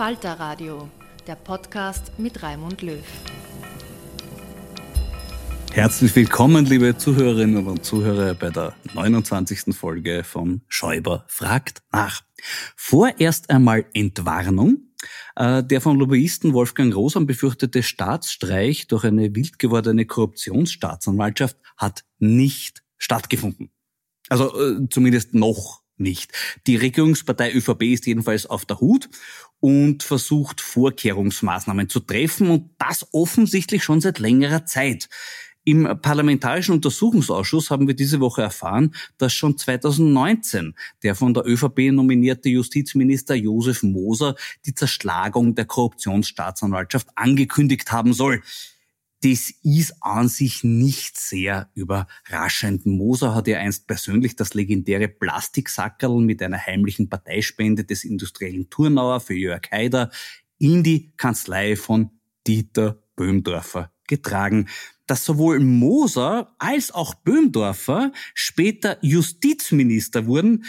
Falter Radio, der Podcast mit Raimund Löw. Herzlich willkommen, liebe Zuhörerinnen und Zuhörer, bei der 29. Folge von Schäuber fragt nach. Vorerst einmal Entwarnung. Äh, der von Lobbyisten Wolfgang Rosam befürchtete Staatsstreich durch eine wild gewordene Korruptionsstaatsanwaltschaft hat nicht stattgefunden. Also äh, zumindest noch nicht. Die Regierungspartei ÖVP ist jedenfalls auf der Hut und versucht Vorkehrungsmaßnahmen zu treffen und das offensichtlich schon seit längerer Zeit. Im Parlamentarischen Untersuchungsausschuss haben wir diese Woche erfahren, dass schon 2019 der von der ÖVP nominierte Justizminister Josef Moser die Zerschlagung der Korruptionsstaatsanwaltschaft angekündigt haben soll. Das ist an sich nicht sehr überraschend. Moser hat ja einst persönlich das legendäre Plastiksackerl mit einer heimlichen Parteispende des industriellen Turnauer für Jörg Haider in die Kanzlei von Dieter Böhmdorfer getragen. Dass sowohl Moser als auch Böhmdorfer später Justizminister wurden,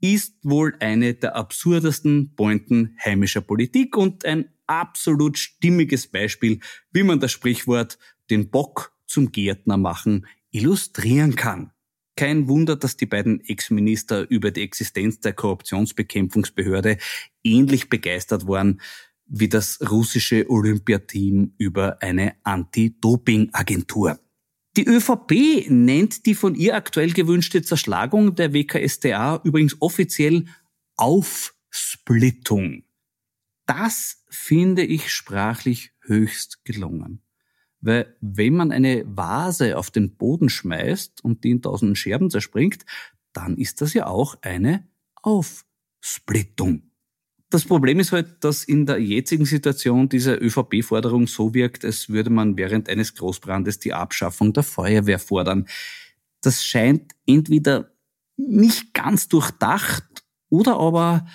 ist wohl eine der absurdesten Pointen heimischer Politik und ein absolut stimmiges Beispiel, wie man das Sprichwort den Bock zum Gärtner machen illustrieren kann. Kein Wunder, dass die beiden Ex-Minister über die Existenz der Korruptionsbekämpfungsbehörde ähnlich begeistert waren wie das russische Olympiateam über eine Anti-Doping-Agentur. Die ÖVP nennt die von ihr aktuell gewünschte Zerschlagung der WKStA übrigens offiziell Aufsplittung. Das finde ich sprachlich höchst gelungen. Weil wenn man eine Vase auf den Boden schmeißt und die in tausend Scherben zerspringt, dann ist das ja auch eine Aufsplittung. Das Problem ist halt, dass in der jetzigen Situation diese ÖVP-Forderung so wirkt, als würde man während eines Großbrandes die Abschaffung der Feuerwehr fordern. Das scheint entweder nicht ganz durchdacht oder aber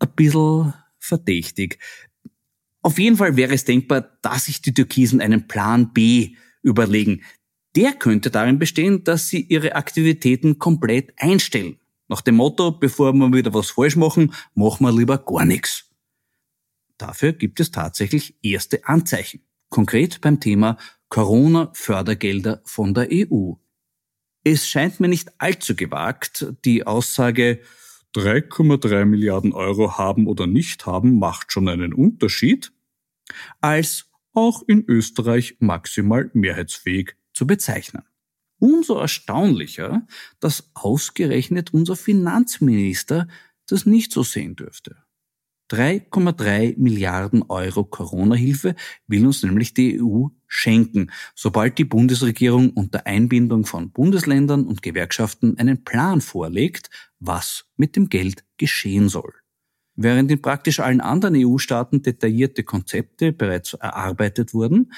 ein bisschen verdächtig. Auf jeden Fall wäre es denkbar, dass sich die Türkisen einen Plan B überlegen. Der könnte darin bestehen, dass sie ihre Aktivitäten komplett einstellen. Nach dem Motto, bevor wir wieder was falsch machen, machen wir lieber gar nichts. Dafür gibt es tatsächlich erste Anzeichen. Konkret beim Thema Corona-Fördergelder von der EU. Es scheint mir nicht allzu gewagt, die Aussage, 3,3 Milliarden Euro haben oder nicht haben, macht schon einen Unterschied, als auch in Österreich maximal mehrheitsfähig zu bezeichnen. Umso erstaunlicher, dass ausgerechnet unser Finanzminister das nicht so sehen dürfte. 3,3 Milliarden Euro Corona-Hilfe will uns nämlich die EU schenken, sobald die Bundesregierung unter Einbindung von Bundesländern und Gewerkschaften einen Plan vorlegt, was mit dem Geld geschehen soll. Während in praktisch allen anderen EU-Staaten detaillierte Konzepte bereits erarbeitet wurden,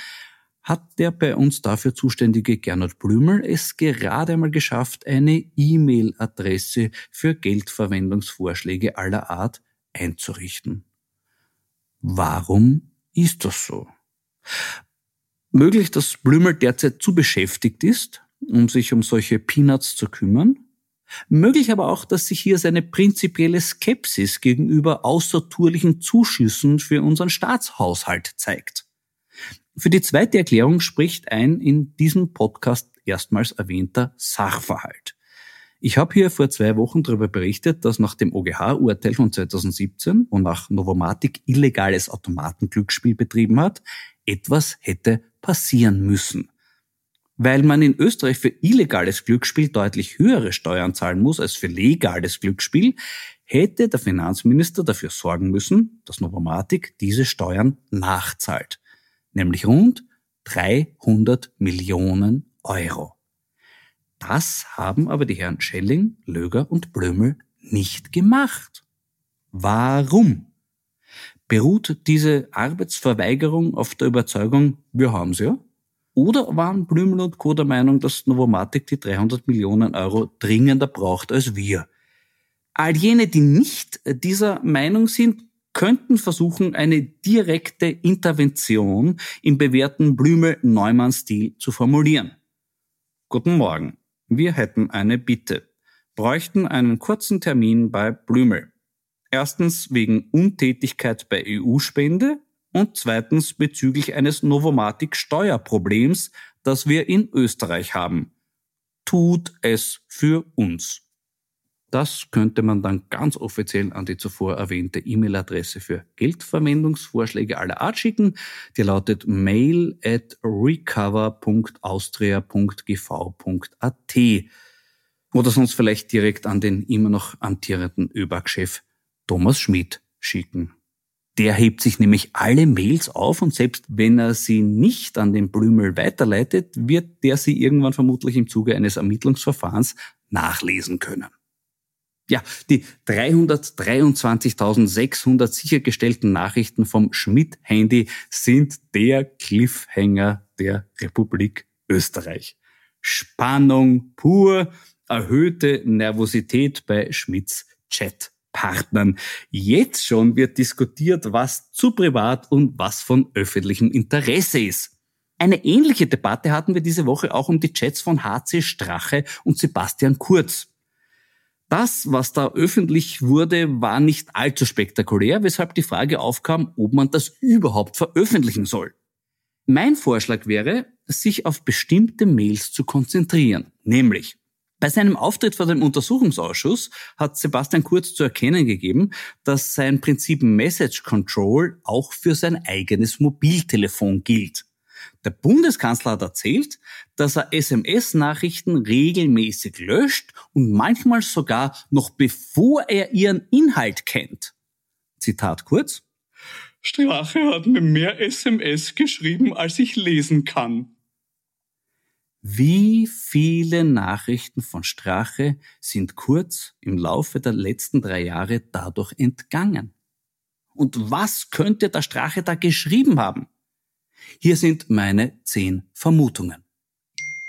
hat der bei uns dafür zuständige Gernot Blümel es gerade einmal geschafft, eine E-Mail-Adresse für Geldverwendungsvorschläge aller Art einzurichten. Warum ist das so? Möglich, dass Blümel derzeit zu beschäftigt ist, um sich um solche Peanuts zu kümmern. Möglich aber auch, dass sich hier seine prinzipielle Skepsis gegenüber außertourlichen Zuschüssen für unseren Staatshaushalt zeigt. Für die zweite Erklärung spricht ein in diesem Podcast erstmals erwähnter Sachverhalt. Ich habe hier vor zwei Wochen darüber berichtet, dass nach dem OGH-Urteil von 2017, wonach Novomatic illegales Automatenglücksspiel betrieben hat, etwas hätte passieren müssen. Weil man in Österreich für illegales Glücksspiel deutlich höhere Steuern zahlen muss als für legales Glücksspiel, hätte der Finanzminister dafür sorgen müssen, dass Novomatic diese Steuern nachzahlt. Nämlich rund 300 Millionen Euro. Das haben aber die Herren Schelling, Löger und Blömel nicht gemacht. Warum? Beruht diese Arbeitsverweigerung auf der Überzeugung, wir haben sie ja? Oder waren Blümel und Co. der Meinung, dass Novomatic die 300 Millionen Euro dringender braucht als wir? All jene, die nicht dieser Meinung sind, könnten versuchen, eine direkte Intervention im bewährten Blümel-Neumann-Stil zu formulieren. Guten Morgen. Wir hätten eine Bitte. Bräuchten einen kurzen Termin bei Blümel. Erstens wegen Untätigkeit bei EU-Spende und zweitens bezüglich eines Novomatic-Steuerproblems, das wir in Österreich haben. Tut es für uns. Das könnte man dann ganz offiziell an die zuvor erwähnte E-Mail-Adresse für Geldverwendungsvorschläge aller Art schicken. Die lautet mail at recover.austria.gv.at oder sonst vielleicht direkt an den immer noch amtierenden ÖBAG-Chef Thomas Schmidt schicken. Der hebt sich nämlich alle Mails auf und selbst wenn er sie nicht an den Blümel weiterleitet, wird der sie irgendwann vermutlich im Zuge eines Ermittlungsverfahrens nachlesen können. Ja, die 323.600 sichergestellten Nachrichten vom Schmidt-Handy sind der Cliffhanger der Republik Österreich. Spannung pur, erhöhte Nervosität bei Schmidts Chatpartnern. Jetzt schon wird diskutiert, was zu privat und was von öffentlichem Interesse ist. Eine ähnliche Debatte hatten wir diese Woche auch um die Chats von HC Strache und Sebastian Kurz. Das, was da öffentlich wurde, war nicht allzu spektakulär, weshalb die Frage aufkam, ob man das überhaupt veröffentlichen soll. Mein Vorschlag wäre, sich auf bestimmte Mails zu konzentrieren, nämlich bei seinem Auftritt vor dem Untersuchungsausschuss hat Sebastian Kurz zu erkennen gegeben, dass sein Prinzip Message Control auch für sein eigenes Mobiltelefon gilt. Der Bundeskanzler hat erzählt, dass er SMS-Nachrichten regelmäßig löscht und manchmal sogar noch bevor er ihren Inhalt kennt. Zitat kurz. Strache hat mir mehr SMS geschrieben, als ich lesen kann. Wie viele Nachrichten von Strache sind Kurz im Laufe der letzten drei Jahre dadurch entgangen? Und was könnte der Strache da geschrieben haben? Hier sind meine zehn Vermutungen.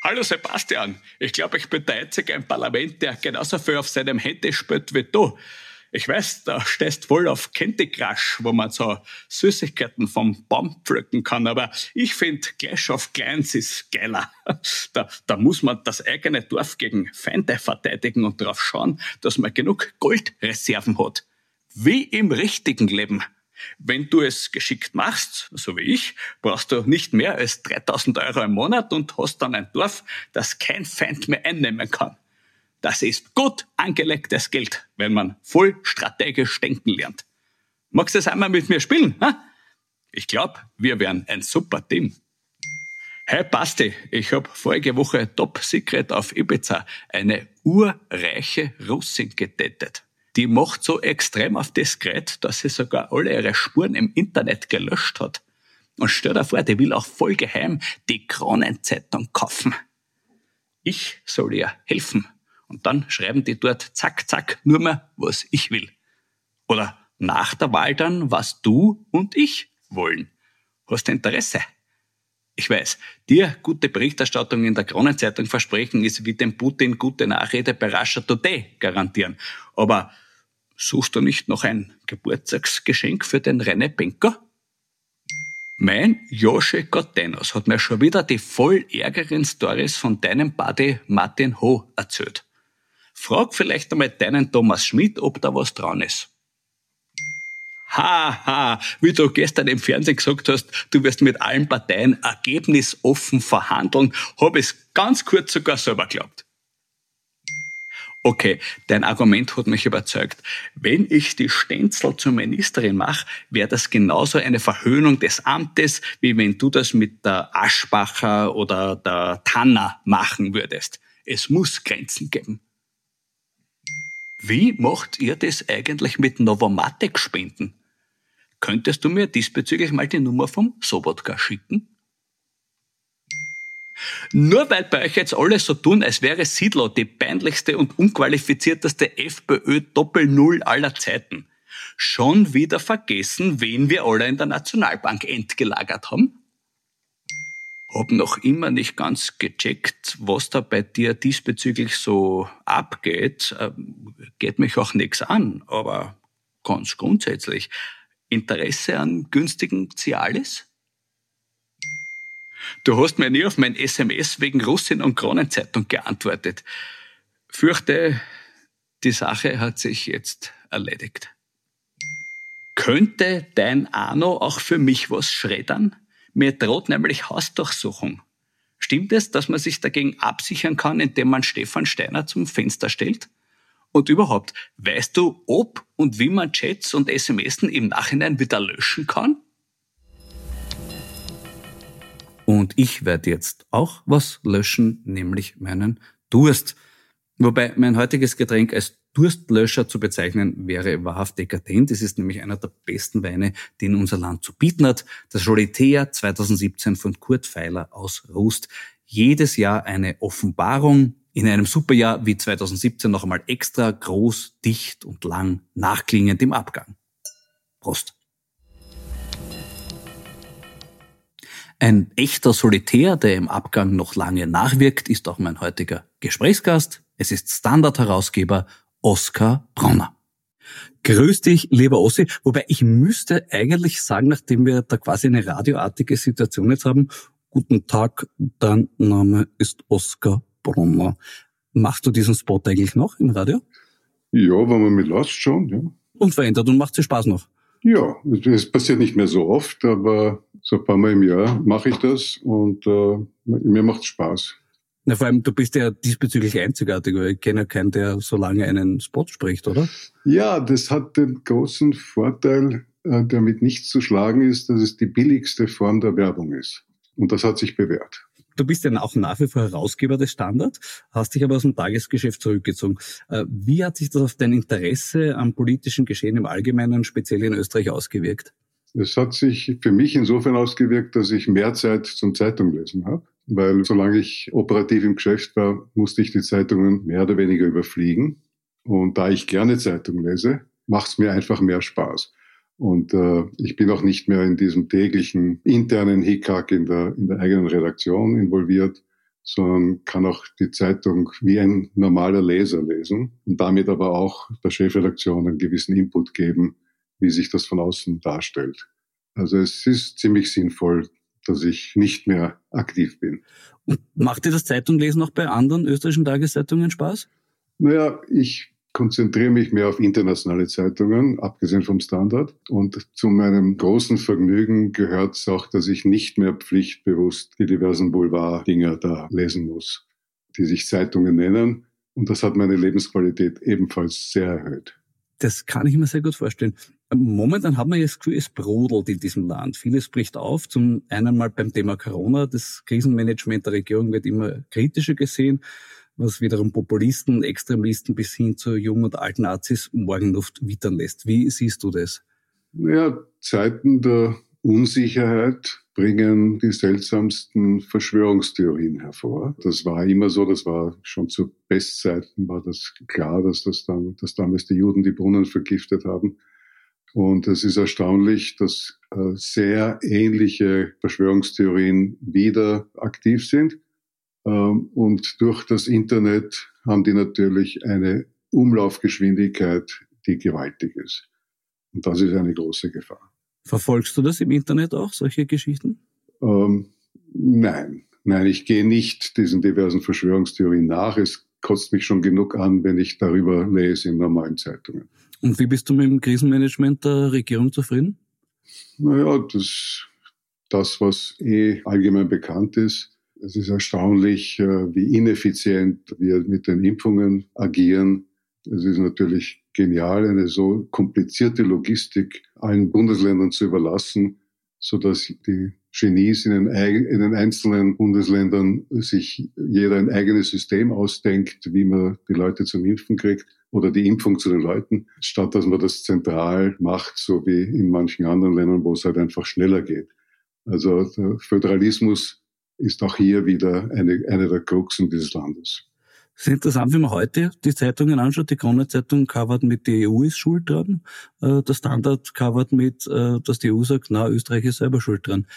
Hallo Sebastian, ich glaube, ich bin der einzige im Parlament, der genauso viel auf seinem Handy spielt wie du. Ich weiß, da stehst voll auf Candy Crush, wo man so Süßigkeiten vom Baum pflücken kann, aber ich finde Clash of Clans ist geiler. Da, da muss man das eigene Dorf gegen Feinde verteidigen und darauf schauen, dass man genug Goldreserven hat. Wie im richtigen Leben. Wenn du es geschickt machst, so wie ich, brauchst du nicht mehr als 3000 Euro im Monat und hast dann ein Dorf, das kein Feind mehr einnehmen kann. Das ist gut angelegtes Geld, wenn man voll strategisch denken lernt. Magst du es einmal mit mir spielen? Ha? Ich glaube, wir wären ein super Team. Hey Basti, ich habe vorige Woche Top Secret auf Ibiza eine urreiche Russin gedatet. Die macht so extrem auf diskret, dass sie sogar alle ihre Spuren im Internet gelöscht hat. Und stell dir vor, die will auch voll geheim die Kronenzeitung kaufen. Ich soll ihr helfen. Und dann schreiben die dort zack, zack, nur mehr, was ich will. Oder nach der Wahl dann, was du und ich wollen. Hast du Interesse? Ich weiß, dir gute Berichterstattung in der Kronenzeitung versprechen ist wie dem Putin gute Nachrede bei Russia Today garantieren. Aber suchst du nicht noch ein Geburtstagsgeschenk für den René Benker? Mein Josche Gottenos hat mir schon wieder die voll ärgeren Stories von deinem Buddy Martin Ho erzählt. Frag vielleicht einmal deinen Thomas Schmidt, ob da was dran ist. Haha, ha, wie du gestern im Fernsehen gesagt hast, du wirst mit allen Parteien ergebnisoffen verhandeln, habe ich ganz kurz sogar selber geglaubt. Okay, dein Argument hat mich überzeugt. Wenn ich die Stenzel zur Ministerin mache, wäre das genauso eine Verhöhnung des Amtes, wie wenn du das mit der Aschbacher oder der Tanner machen würdest. Es muss Grenzen geben. Wie macht ihr das eigentlich mit Novomatic-Spenden? Könntest du mir diesbezüglich mal die Nummer vom Sobotka schicken? Nur weil bei euch jetzt alle so tun, als wäre Siedler die peinlichste und unqualifizierteste FPÖ Doppel-Null aller Zeiten. Schon wieder vergessen, wen wir alle in der Nationalbank entgelagert haben? Hab noch immer nicht ganz gecheckt, was da bei dir diesbezüglich so abgeht. Ähm, geht mich auch nichts an, aber ganz grundsätzlich. Interesse an günstigen Cialis? Du hast mir nie auf mein SMS wegen Russin und Kronenzeitung geantwortet. Fürchte, die Sache hat sich jetzt erledigt. Könnte dein Arno auch für mich was schreddern? Mir droht nämlich Hausdurchsuchung. Stimmt es, dass man sich dagegen absichern kann, indem man Stefan Steiner zum Fenster stellt? Und überhaupt, weißt du, ob und wie man Chats und SMS im Nachhinein wieder löschen kann? Und ich werde jetzt auch was löschen, nämlich meinen Durst. Wobei mein heutiges Getränk als Durstlöscher zu bezeichnen wäre wahrhaft dekadent. Es ist nämlich einer der besten Weine, den unser Land zu bieten hat. Das Jolitea 2017 von Kurt Feiler aus Rust. Jedes Jahr eine Offenbarung. In einem Superjahr wie 2017 noch einmal extra groß, dicht und lang nachklingend im Abgang. Prost. Ein echter Solitär, der im Abgang noch lange nachwirkt, ist auch mein heutiger Gesprächsgast. Es ist Standard-Herausgeber Oskar Bronner. Grüß dich, lieber Ossi. Wobei ich müsste eigentlich sagen, nachdem wir da quasi eine radioartige Situation jetzt haben, guten Tag, dein Name ist Oskar Bronner. Machst du diesen Spot eigentlich noch im Radio? Ja, wenn man mit lässt schon, ja. Unverändert und macht dir Spaß noch? Ja, es passiert nicht mehr so oft, aber so ein paar Mal im Jahr mache ich das und äh, mir macht Spaß. Na, vor allem, du bist ja diesbezüglich einzigartig, weil ich kenne ja keinen, der so lange einen Spot spricht, oder? Ja, das hat den großen Vorteil, äh, der mit nichts zu schlagen ist, dass es die billigste Form der Werbung ist. Und das hat sich bewährt. Du bist ja auch nach wie vor Herausgeber des Standard, hast dich aber aus dem Tagesgeschäft zurückgezogen. Äh, wie hat sich das auf dein Interesse am politischen Geschehen im Allgemeinen, speziell in Österreich, ausgewirkt? Es hat sich für mich insofern ausgewirkt, dass ich mehr Zeit zum Zeitung lesen habe. Weil solange ich operativ im Geschäft war, musste ich die Zeitungen mehr oder weniger überfliegen. Und da ich gerne Zeitung lese, macht es mir einfach mehr Spaß. Und äh, ich bin auch nicht mehr in diesem täglichen internen Hickhack in der, in der eigenen Redaktion involviert, sondern kann auch die Zeitung wie ein normaler Leser lesen und damit aber auch der Chefredaktion einen gewissen Input geben, wie sich das von außen darstellt. Also es ist ziemlich sinnvoll, dass ich nicht mehr aktiv bin. Und macht dir das Zeitunglesen auch bei anderen österreichischen Tageszeitungen Spaß? Naja, ich konzentriere mich mehr auf internationale Zeitungen, abgesehen vom Standard. Und zu meinem großen Vergnügen gehört es auch, dass ich nicht mehr pflichtbewusst die diversen Boulevard-Dinger da lesen muss, die sich Zeitungen nennen. Und das hat meine Lebensqualität ebenfalls sehr erhöht. Das kann ich mir sehr gut vorstellen. Momentan hat man ja das Gefühl, es brodelt in diesem Land. Vieles bricht auf. Zum einen mal beim Thema Corona. Das Krisenmanagement der Regierung wird immer kritischer gesehen, was wiederum Populisten, Extremisten bis hin zu jungen und alten Nazis Morgenluft wittern lässt. Wie siehst du das? Ja, Zeiten der Unsicherheit bringen die seltsamsten Verschwörungstheorien hervor. Das war immer so, das war schon zu Bestzeiten war das klar, dass, das dann, dass damals die Juden die Brunnen vergiftet haben. Und es ist erstaunlich, dass äh, sehr ähnliche Verschwörungstheorien wieder aktiv sind. Ähm, und durch das Internet haben die natürlich eine Umlaufgeschwindigkeit, die gewaltig ist. Und das ist eine große Gefahr. Verfolgst du das im Internet auch, solche Geschichten? Ähm, nein, nein, ich gehe nicht diesen diversen Verschwörungstheorien nach. Es kotzt mich schon genug an, wenn ich darüber lese in normalen Zeitungen. Und wie bist du mit dem Krisenmanagement der Regierung zufrieden? Naja, das, das was eh allgemein bekannt ist. Es ist erstaunlich, äh, wie ineffizient wir mit den Impfungen agieren. Es ist natürlich genial, eine so komplizierte Logistik allen Bundesländern zu überlassen, so dass die Genies in den, in den, einzelnen Bundesländern sich jeder ein eigenes System ausdenkt, wie man die Leute zum Impfen kriegt oder die Impfung zu den Leuten, statt dass man das zentral macht, so wie in manchen anderen Ländern, wo es halt einfach schneller geht. Also der Föderalismus ist auch hier wieder eine, eine der Kruxen dieses Landes. Es ist interessant, wenn man heute die Zeitungen anschaut. Die Krone-Zeitung covert mit, die EU ist schuld dran. Äh, der Standard covert mit, äh, dass die EU sagt, na, Österreich ist selber schuld dran.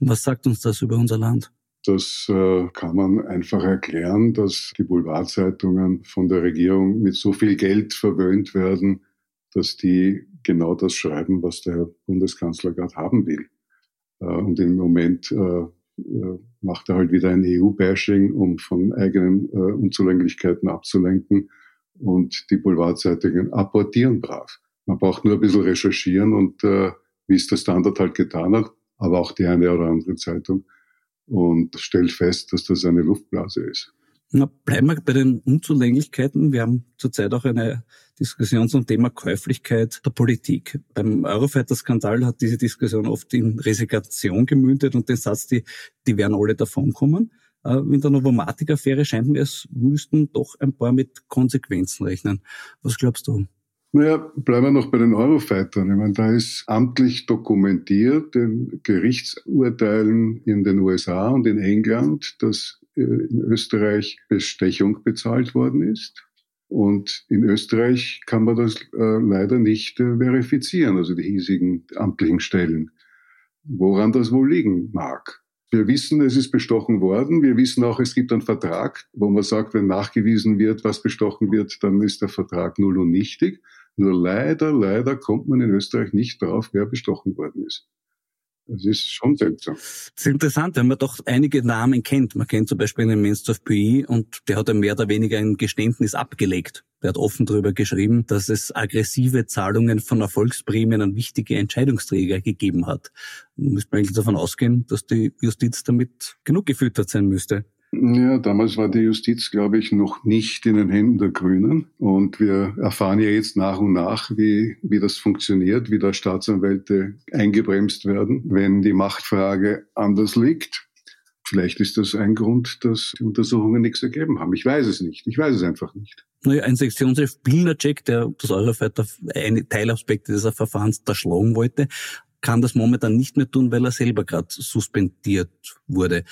Was sagt uns das über unser Land? Das äh, kann man einfach erklären, dass die Boulevardzeitungen von der Regierung mit so viel Geld verwöhnt werden, dass die genau das schreiben, was der Bundeskanzler gerade haben will. und im Moment äh, macht er halt wieder ein EU-Bashing, um von eigenen äh, Unzulänglichkeiten abzulenken. Und die Boulevardzeitungen apportieren brav. Man braucht nur ein bisschen recherchieren und äh, wie es der Standard halt getan hat, aber auch die eine oder andere Zeitung und stellt fest, dass das eine Luftblase ist. Na, bleiben wir bei den Unzulänglichkeiten. Wir haben zurzeit auch eine Diskussion zum Thema Käuflichkeit der Politik. Beim Eurofighter-Skandal hat diese Diskussion oft in Resignation gemündet und den Satz, die, die werden alle davonkommen. Äh, in der Novomatic-Affäre scheint mir, es müssten doch ein paar mit Konsequenzen rechnen. Was glaubst du? Naja, bleiben wir noch bei den Eurofightern. Ich meine, da ist amtlich dokumentiert in Gerichtsurteilen in den USA und in England, dass in Österreich Bestechung bezahlt worden ist. Und in Österreich kann man das äh, leider nicht äh, verifizieren, also die hiesigen amtlichen Stellen. Woran das wohl liegen mag. Wir wissen, es ist bestochen worden. Wir wissen auch, es gibt einen Vertrag, wo man sagt, wenn nachgewiesen wird, was bestochen wird, dann ist der Vertrag null und nichtig. Nur leider, leider kommt man in Österreich nicht drauf, wer bestochen worden ist. Das ist schon seltsam. Das ist interessant, wenn man doch einige Namen kennt. Man kennt zum Beispiel einen Menstorf Puy und der hat ja mehr oder weniger ein Geständnis abgelegt. Der hat offen darüber geschrieben, dass es aggressive Zahlungen von Erfolgsprämien an wichtige Entscheidungsträger gegeben hat. Müsste man eigentlich davon ausgehen, dass die Justiz damit genug gefüttert sein müsste. Ja, damals war die Justiz, glaube ich, noch nicht in den Händen der Grünen. Und wir erfahren ja jetzt nach und nach, wie, wie das funktioniert, wie da Staatsanwälte eingebremst werden, wenn die Machtfrage anders liegt. Vielleicht ist das ein Grund, dass die Untersuchungen nichts ergeben haben. Ich weiß es nicht. Ich weiß es einfach nicht. Naja, ein Sektionschef Billnercheck, der das Eurofighter eine Teilaspekte dieses Verfahrens da schlagen wollte, kann das momentan nicht mehr tun, weil er selber gerade suspendiert wurde.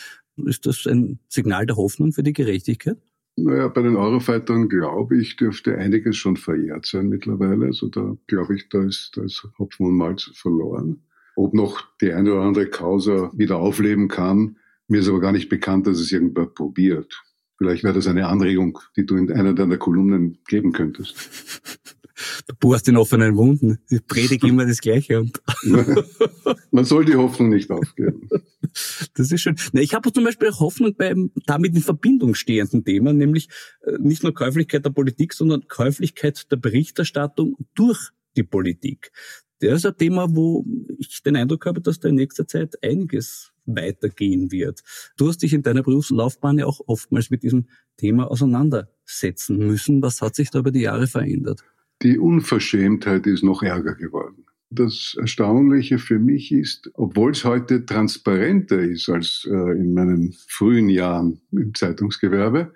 Ist das ein Signal der Hoffnung für die Gerechtigkeit? Naja, bei den Eurofightern glaube ich, dürfte einiges schon verjährt sein mittlerweile. Also da glaube ich, da ist, da ist Hopfen und Malz verloren. Ob noch die eine oder andere Causa wieder aufleben kann, mir ist aber gar nicht bekannt, dass es irgendwer probiert. Vielleicht wäre das eine Anregung, die du in einer deiner Kolumnen geben könntest. Du bohrst in offenen Wunden. Ich predige immer das Gleiche. Und Man soll die Hoffnung nicht aufgeben. Das ist schön. ich habe zum Beispiel Hoffnung beim damit in Verbindung stehenden Thema, nämlich äh, nicht nur Käuflichkeit der Politik, sondern Käuflichkeit der Berichterstattung durch die Politik. Das ist ein Thema, wo ich den Eindruck habe, dass da in nächster Zeit einiges weitergehen wird. Du hast dich in deiner Berufslaufbahn ja auch oftmals mit diesem Thema auseinandersetzen müssen. Was hat sich da über die Jahre verändert? Die Unverschämtheit ist noch ärger geworden. Das Erstaunliche für mich ist, obwohl es heute transparenter ist als äh, in meinen frühen Jahren im Zeitungsgewerbe,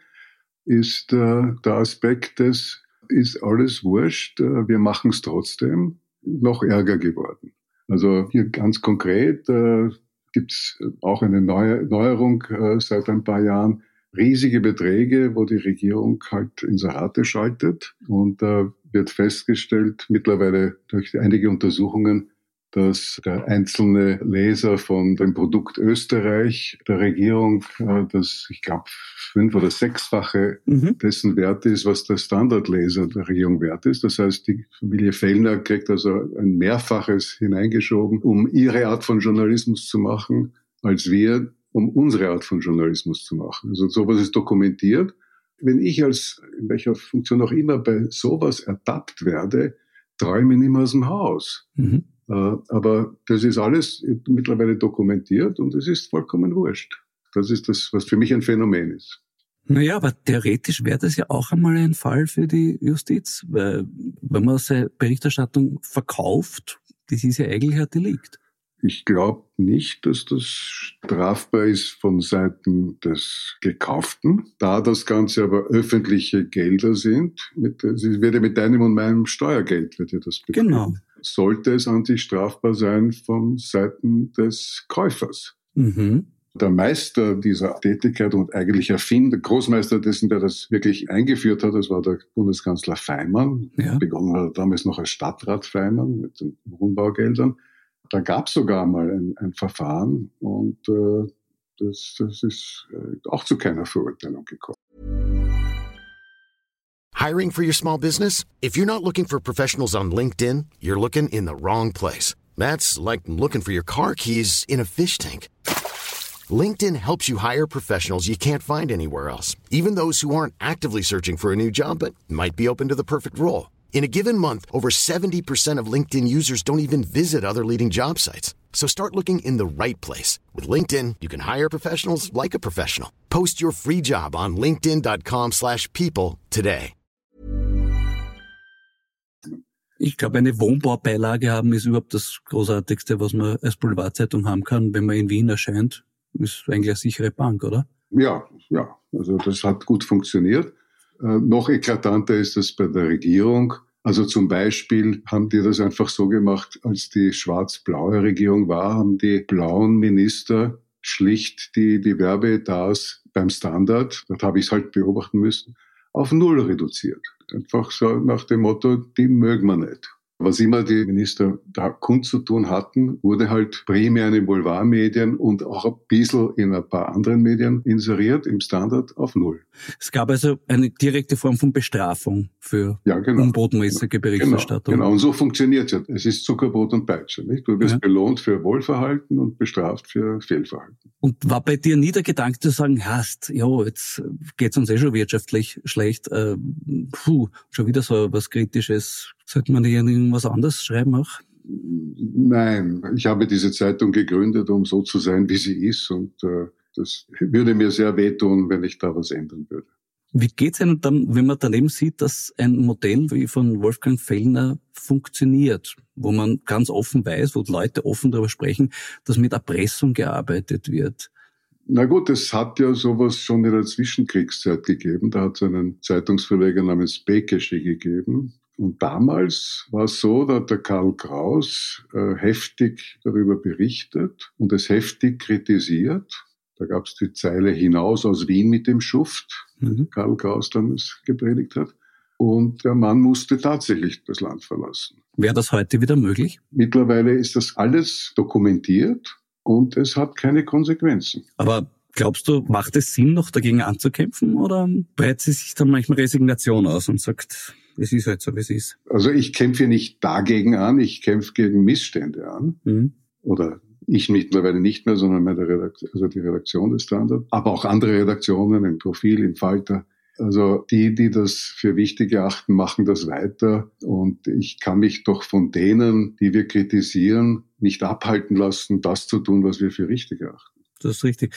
ist äh, der Aspekt des, ist alles wurscht, äh, wir machen es trotzdem, noch ärger geworden. Also hier ganz konkret äh, gibt es auch eine neue Neuerung äh, seit ein paar Jahren. Riesige Beträge, wo die Regierung halt Inserate schaltet. Und äh, wird festgestellt, mittlerweile durch einige Untersuchungen, dass der einzelne Leser von dem Produkt Österreich der Regierung, äh, das ich glaube fünf- oder sechsfache mhm. dessen Wert ist, was der Standardleser der Regierung wert ist. Das heißt, die Familie Fellner kriegt also ein Mehrfaches hineingeschoben, um ihre Art von Journalismus zu machen, als wir, um unsere Art von Journalismus zu machen. Also sowas ist dokumentiert. Wenn ich als, in welcher Funktion auch immer bei sowas ertappt werde, träume ich nicht mehr aus dem Haus. Mhm. Äh, aber das ist alles mittlerweile dokumentiert und es ist vollkommen wurscht. Das ist das, was für mich ein Phänomen ist. Naja, aber theoretisch wäre das ja auch einmal ein Fall für die Justiz, weil wenn man seine Berichterstattung verkauft, das ist ja eigentlich ein Delikt. Ich glaube nicht, dass das strafbar ist von Seiten des Gekauften, da das Ganze aber öffentliche Gelder sind. Mit, es wird ja mit deinem und meinem Steuergeld wird ja das betrieben. Genau sollte es an sich strafbar sein von Seiten des Käufers. Mhm. Der Meister dieser Tätigkeit und eigentlich Erfinder, Großmeister dessen, der das wirklich eingeführt hat, das war der Bundeskanzler Feimann. Ja. Begonnen hat er damals noch als Stadtrat Feimann mit den Wohnbaugeldern. Da gab es sogar mal ein, ein Verfahren und äh, das, das ist äh, auch zu keiner Verurteilung gekommen. Hiring for your small business? If you're not looking for professionals on LinkedIn, you're looking in the wrong place. That's like looking for your car keys in a fish tank. LinkedIn helps you hire professionals you can't find anywhere else, even those who aren't actively searching for a new job but might be open to the perfect role. In a given month, over 70% of LinkedIn users don't even visit other leading job sites. So start looking in the right place. With LinkedIn, you can hire professionals like a professional. Post your free job on linkedin.com slash people today. Ich glaube, eine Wohnbaubeilage haben ist überhaupt das Großartigste, was man als Boulevardzeitung haben kann, wenn man in Wien erscheint. Ist eigentlich eine sichere Bank, oder? Ja, ja. Also das hat gut funktioniert. Äh, noch eklatanter ist es bei der Regierung. Also zum Beispiel haben die das einfach so gemacht, als die schwarz-blaue Regierung war, haben die blauen Minister schlicht die, die Werbeetats beim Standard, das habe ich es halt beobachten müssen, auf Null reduziert. Einfach so nach dem Motto, die mögen wir nicht. Was immer die Minister da kundzutun hatten, wurde halt primär in den Boulevardmedien und auch ein bisschen in ein paar anderen Medien inseriert, im Standard auf Null. Es gab also eine direkte Form von Bestrafung für ja, genau. unbotmäßige genau. Berichterstattung. Genau, genau, und so funktioniert es. Es ist Zuckerbrot und Peitsche. Nicht? Du wirst ja. belohnt für Wohlverhalten und bestraft für Fehlverhalten. Und war bei dir nie der Gedanke zu sagen, hast, ja, jetzt geht's uns eh schon wirtschaftlich schlecht, äh, puh, schon wieder so was Kritisches sollte man hier irgendwas anderes schreiben auch? Nein, ich habe diese Zeitung gegründet, um so zu sein, wie sie ist. Und äh, das würde mir sehr wehtun, wenn ich da was ändern würde. Wie geht's Ihnen dann, wenn man daneben sieht, dass ein Modell wie von Wolfgang Fellner funktioniert, wo man ganz offen weiß, wo Leute offen darüber sprechen, dass mit Erpressung gearbeitet wird? Na gut, es hat ja sowas schon in der Zwischenkriegszeit gegeben. Da hat es einen Zeitungsverleger namens Bekesche gegeben, und damals war es so, da hat der Karl Kraus äh, heftig darüber berichtet und es heftig kritisiert. Da gab es die Zeile hinaus aus Wien mit dem Schuft, mhm. Karl Kraus damals gepredigt hat. Und der Mann musste tatsächlich das Land verlassen. Wäre das heute wieder möglich? Mittlerweile ist das alles dokumentiert und es hat keine Konsequenzen. Aber glaubst du, macht es Sinn, noch dagegen anzukämpfen oder breitet sich dann manchmal Resignation aus und sagt, es ist halt so, wie es ist. Also ich kämpfe nicht dagegen an, ich kämpfe gegen Missstände an. Mhm. Oder ich mittlerweile nicht mehr, sondern meine Redaktion, also die Redaktion des Standard, aber auch andere Redaktionen im Profil, im Falter. Also die, die das für wichtig erachten, machen das weiter. Und ich kann mich doch von denen, die wir kritisieren, nicht abhalten lassen, das zu tun, was wir für richtig erachten. Das ist richtig.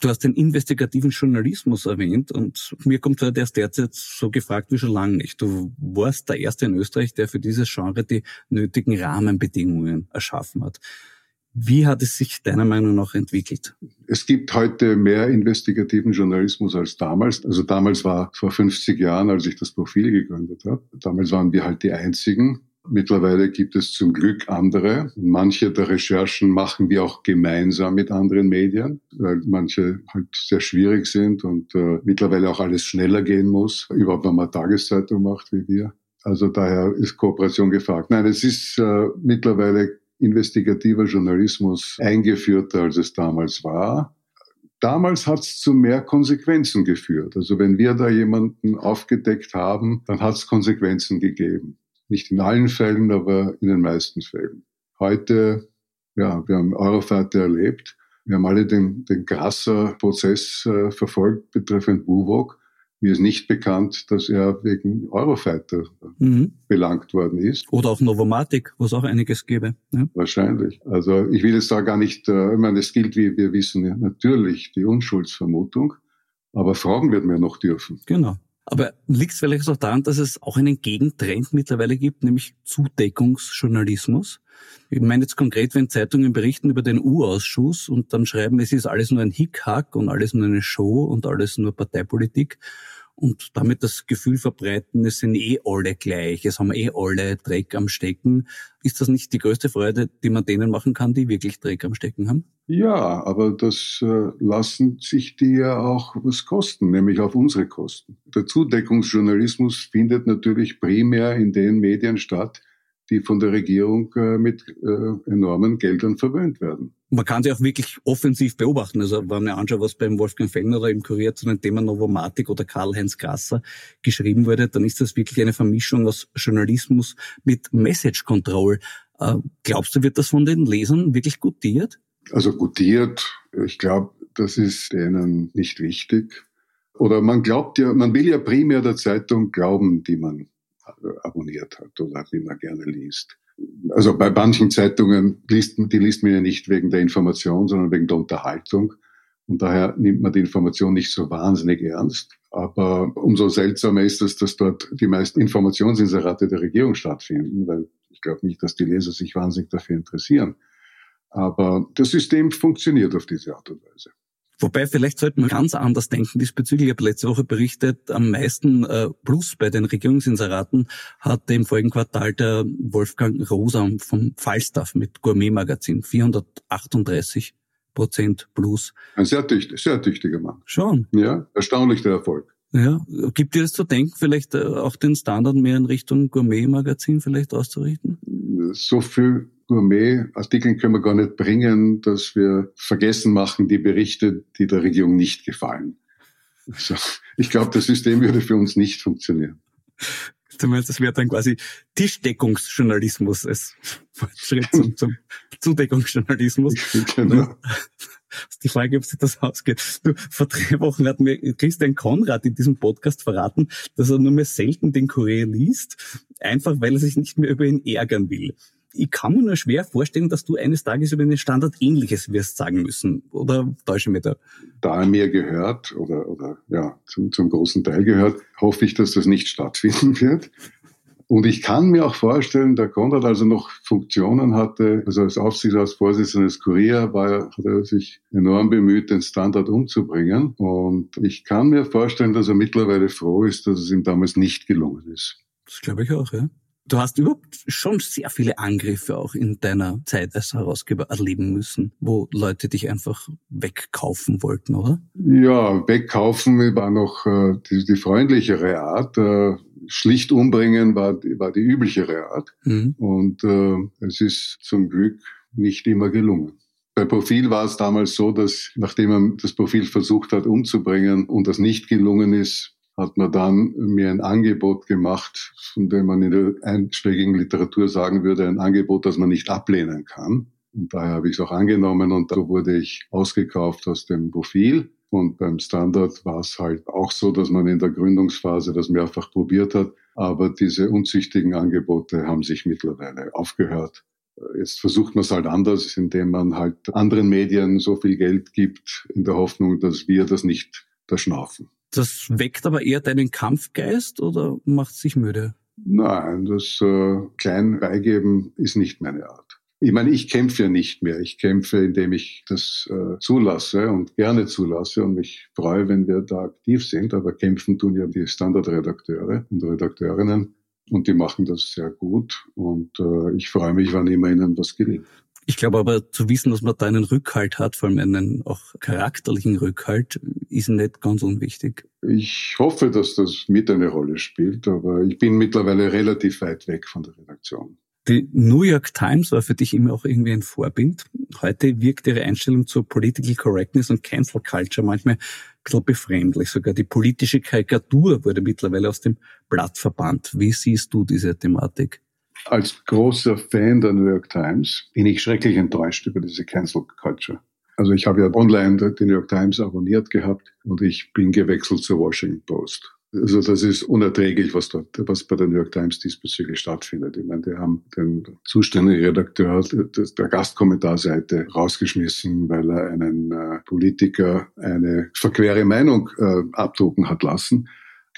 Du hast den investigativen Journalismus erwähnt und mir kommt der ist derzeit so gefragt wie schon lange nicht. Du warst der Erste in Österreich, der für dieses Genre die nötigen Rahmenbedingungen erschaffen hat. Wie hat es sich deiner Meinung nach entwickelt? Es gibt heute mehr investigativen Journalismus als damals. Also damals war vor 50 Jahren, als ich das Profil gegründet habe. Damals waren wir halt die Einzigen. Mittlerweile gibt es zum Glück andere. Manche der Recherchen machen wir auch gemeinsam mit anderen Medien, weil manche halt sehr schwierig sind und äh, mittlerweile auch alles schneller gehen muss, überhaupt wenn man Tageszeitung macht wie wir. Also daher ist Kooperation gefragt. Nein, es ist äh, mittlerweile investigativer Journalismus eingeführter, als es damals war. Damals hat es zu mehr Konsequenzen geführt. Also wenn wir da jemanden aufgedeckt haben, dann hat es Konsequenzen gegeben. Nicht in allen Fällen, aber in den meisten Fällen. Heute, ja, wir haben Eurofighter erlebt. Wir haben alle den, den Grasser-Prozess äh, verfolgt betreffend WUWOG. Mir ist nicht bekannt, dass er wegen Eurofighter mhm. belangt worden ist. Oder auch Novomatic, wo es auch einiges gäbe. Ja. Wahrscheinlich. Also ich will jetzt da gar nicht, äh, ich meine, es gilt, wie wir wissen, natürlich die Unschuldsvermutung. Aber fragen wird man ja noch dürfen. Genau. Aber liegt es vielleicht auch daran, dass es auch einen Gegentrend mittlerweile gibt, nämlich Zudeckungsjournalismus? Ich meine jetzt konkret, wenn Zeitungen berichten über den U-Ausschuss und dann schreiben, es ist alles nur ein Hickhack und alles nur eine Show und alles nur Parteipolitik und damit das Gefühl verbreiten, es sind eh alle gleich, es haben eh alle Dreck am Stecken. Ist das nicht die größte Freude, die man denen machen kann, die wirklich Dreck am Stecken haben? Ja, aber das äh, lassen sich die ja auch was kosten, nämlich auf unsere Kosten. Der Zudeckungsjournalismus findet natürlich primär in den Medien statt, die von der Regierung äh, mit äh, enormen Geldern verwöhnt werden. Man kann sie auch wirklich offensiv beobachten. Also wenn man anschaut, was beim Wolfgang Fellner oder im Kurier zu den Themen Novomatic oder Karl-Heinz Grasser geschrieben wurde, dann ist das wirklich eine Vermischung aus Journalismus mit Message Control. Äh, glaubst du, wird das von den Lesern wirklich gutiert? Also gutiert, ich glaube, das ist denen nicht wichtig. Oder man glaubt ja, man will ja primär der Zeitung glauben, die man abonniert hat oder die man gerne liest. Also bei manchen Zeitungen liest, die liest man ja nicht wegen der Information, sondern wegen der Unterhaltung. Und daher nimmt man die Information nicht so wahnsinnig ernst. Aber umso seltsamer ist es, dass dort die meisten Informationsinserate der Regierung stattfinden, weil ich glaube nicht, dass die Leser sich wahnsinnig dafür interessieren. Aber das System funktioniert auf diese Art und Weise. Wobei, vielleicht sollte man ganz anders denken diesbezüglich. Ich habe letzte Woche berichtet, am meisten äh, Plus bei den Regierungsinseraten hatte im vorigen Quartal der Wolfgang Rosa vom Falstaff mit Gourmet-Magazin 438 Prozent Plus. Ein sehr, tüchtig, sehr tüchtiger Mann. Schon. Ja, erstaunlich der Erfolg. Ja, gibt dir das zu denken, vielleicht äh, auch den Standard mehr in Richtung Gourmet-Magazin vielleicht auszurichten? So viel Gourmet-Artikeln können wir gar nicht bringen, dass wir vergessen machen die Berichte, die der Regierung nicht gefallen. Also, ich glaube, das System würde für uns nicht funktionieren. Du meinst, das wäre dann quasi Tischdeckungsjournalismus als Schritt zum, zum Zudeckungsjournalismus. Genau. Die Frage, ob sich das ausgeht. Du, vor drei Wochen hat mir Christian Konrad in diesem Podcast verraten, dass er nur mehr selten den Kurier liest, einfach weil er sich nicht mehr über ihn ärgern will ich kann mir nur schwer vorstellen, dass du eines Tages über den Standard Ähnliches wirst sagen müssen. Oder täusche ich mich da? Da er mir gehört oder, oder ja, zum, zum großen Teil gehört, hoffe ich, dass das nicht stattfinden wird. Und ich kann mir auch vorstellen, der Konrad also noch Funktionen hatte, also als Aufsichtsratsvorsitzender des Kurier war, hat er sich enorm bemüht, den Standard umzubringen. Und ich kann mir vorstellen, dass er mittlerweile froh ist, dass es ihm damals nicht gelungen ist. Das glaube ich auch, ja. Du hast überhaupt schon sehr viele Angriffe auch in deiner Zeit als Herausgeber erleben müssen, wo Leute dich einfach wegkaufen wollten, oder? Ja, wegkaufen war noch äh, die, die freundlichere Art. Äh, schlicht umbringen war, war die üblichere Art. Mhm. Und äh, es ist zum Glück nicht immer gelungen. Bei Profil war es damals so, dass nachdem man das Profil versucht hat umzubringen und das nicht gelungen ist, hat man dann mir ein Angebot gemacht, von dem man in der einschlägigen Literatur sagen würde, ein Angebot, das man nicht ablehnen kann. Und daher habe ich es auch angenommen und da wurde ich ausgekauft aus dem Profil. Und beim Standard war es halt auch so, dass man in der Gründungsphase das mehrfach probiert hat. Aber diese unzüchtigen Angebote haben sich mittlerweile aufgehört. Jetzt versucht man es halt anders, indem man halt anderen Medien so viel Geld gibt, in der Hoffnung, dass wir das nicht verschnaufen. Das weckt aber eher deinen Kampfgeist oder macht sich müde? Nein, das äh, klein beigeben ist nicht meine Art. Ich meine, ich kämpfe ja nicht mehr. Ich kämpfe, indem ich das äh, zulasse und gerne zulasse und mich freue, wenn wir da aktiv sind. Aber kämpfen tun ja die Standardredakteure und Redakteurinnen und die machen das sehr gut. Und äh, ich freue mich, wann immer ihnen was gelingt. Ich glaube aber zu wissen, dass man da einen Rückhalt hat, vor allem einen auch charakterlichen Rückhalt, ist nicht ganz unwichtig. Ich hoffe, dass das mit eine Rolle spielt, aber ich bin mittlerweile relativ weit weg von der Redaktion. Die New York Times war für dich immer auch irgendwie ein Vorbild. Heute wirkt ihre Einstellung zur Political Correctness und Cancel Culture manchmal ein bisschen befremdlich. Sogar die politische Karikatur wurde mittlerweile aus dem Blatt verbannt. Wie siehst du diese Thematik? Als großer Fan der New York Times bin ich schrecklich enttäuscht über diese Cancel Culture. Also ich habe ja online die New York Times abonniert gehabt und ich bin gewechselt zur Washington Post. Also das ist unerträglich, was dort, was bei der New York Times diesbezüglich stattfindet. Ich meine, die haben den zuständigen Redakteur der Gastkommentarseite rausgeschmissen, weil er einen äh, Politiker eine verquere Meinung äh, abdrucken hat lassen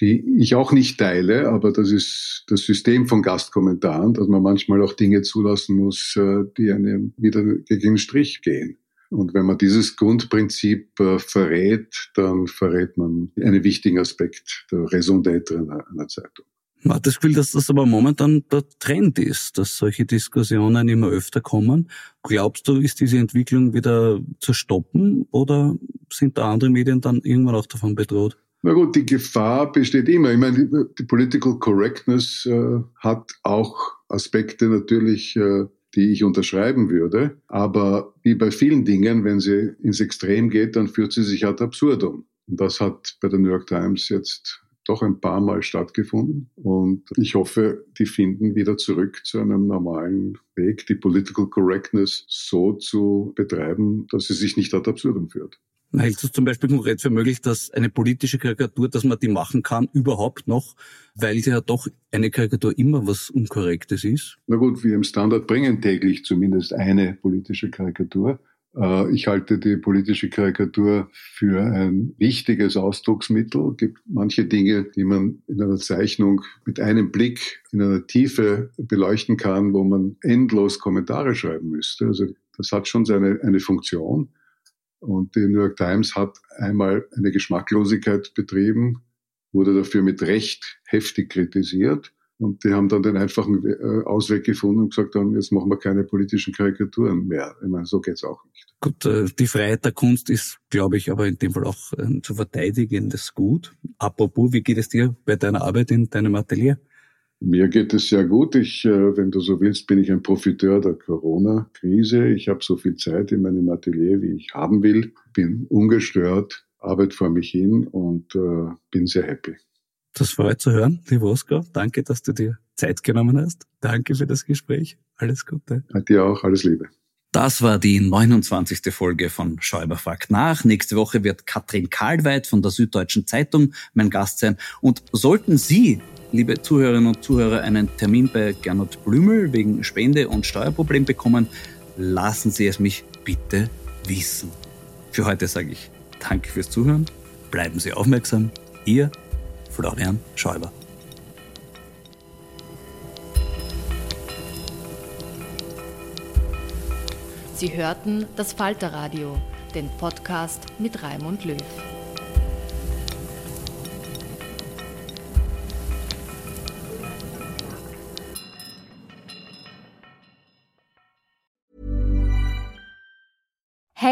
die ich auch nicht teile, aber das ist das System von Gastkommentaren, dass man manchmal auch Dinge zulassen muss, äh, die einem wieder gegen den Strich gehen. Und wenn man dieses Grundprinzip äh, verrät, dann verrät man einen wichtigen Aspekt der Raison d'être einer, einer Zeitung. Man hat das Gefühl, dass das aber momentan der Trend ist, dass solche Diskussionen immer öfter kommen. Glaubst du, ist diese Entwicklung wieder zu stoppen oder sind da andere Medien dann irgendwann auch davon bedroht? Na gut, die Gefahr besteht immer. Ich meine, die, Political Correctness äh, hat auch Aspekte natürlich, äh, die ich unterschreiben würde. Aber wie bei vielen Dingen, wenn sie ins Extrem geht, dann führt sie sich ad absurdum. Und das hat bei der New York Times jetzt doch ein paar Mal stattgefunden. Und ich hoffe, die finden wieder zurück zu einem normalen Weg, die Political Correctness so zu betreiben, dass sie sich nicht ad absurdum führt. Hältst du zum Beispiel konkret für möglich, dass eine politische Karikatur, dass man die machen kann, überhaupt noch, weil ja doch eine Karikatur immer was Unkorrektes ist? Na gut, wir im Standard bringen täglich zumindest eine politische Karikatur. Äh, ich halte die politische Karikatur für ein wichtiges Ausdrucksmittel. Es gibt manche Dinge, die man in einer Zeichnung mit einem Blick in einer Tiefe beleuchten kann, wo man endlos Kommentare schreiben müsste. Also das hat schon seine eine Funktion. Und die New York Times hat einmal eine Geschmacklosigkeit betrieben, wurde dafür mit Recht heftig kritisiert. Und die haben dann den einfachen äh, Ausweg gefunden und gesagt haben, jetzt machen wir keine politischen Karikaturen mehr. Ich meine, so geht's auch nicht. Gut, äh, die Freiheit der Kunst ist, glaube ich, aber in dem Fall auch ein zu verteidigendes Gut. Apropos, wie geht es dir bei deiner Arbeit in deinem Atelier? Mir geht es sehr gut. Ich, äh, wenn du so willst, bin ich ein Profiteur der Corona-Krise. Ich habe so viel Zeit in meinem Atelier, wie ich haben will. Bin ungestört, arbeite vor mich hin und äh, bin sehr happy. Das freut zu hören, lieber Oskar. Danke, dass du dir Zeit genommen hast. Danke für das Gespräch. Alles Gute. Dir auch, alles Liebe. Das war die 29. Folge von Schäuber fragt nach. Nächste Woche wird Katrin Karlweit von der Süddeutschen Zeitung mein Gast sein. Und sollten Sie liebe Zuhörerinnen und Zuhörer, einen Termin bei Gernot Blümel wegen Spende- und Steuerproblem bekommen, lassen Sie es mich bitte wissen. Für heute sage ich Danke fürs Zuhören, bleiben Sie aufmerksam. Ihr Florian Schäuber. Sie hörten das Falterradio, den Podcast mit Raimund Löw.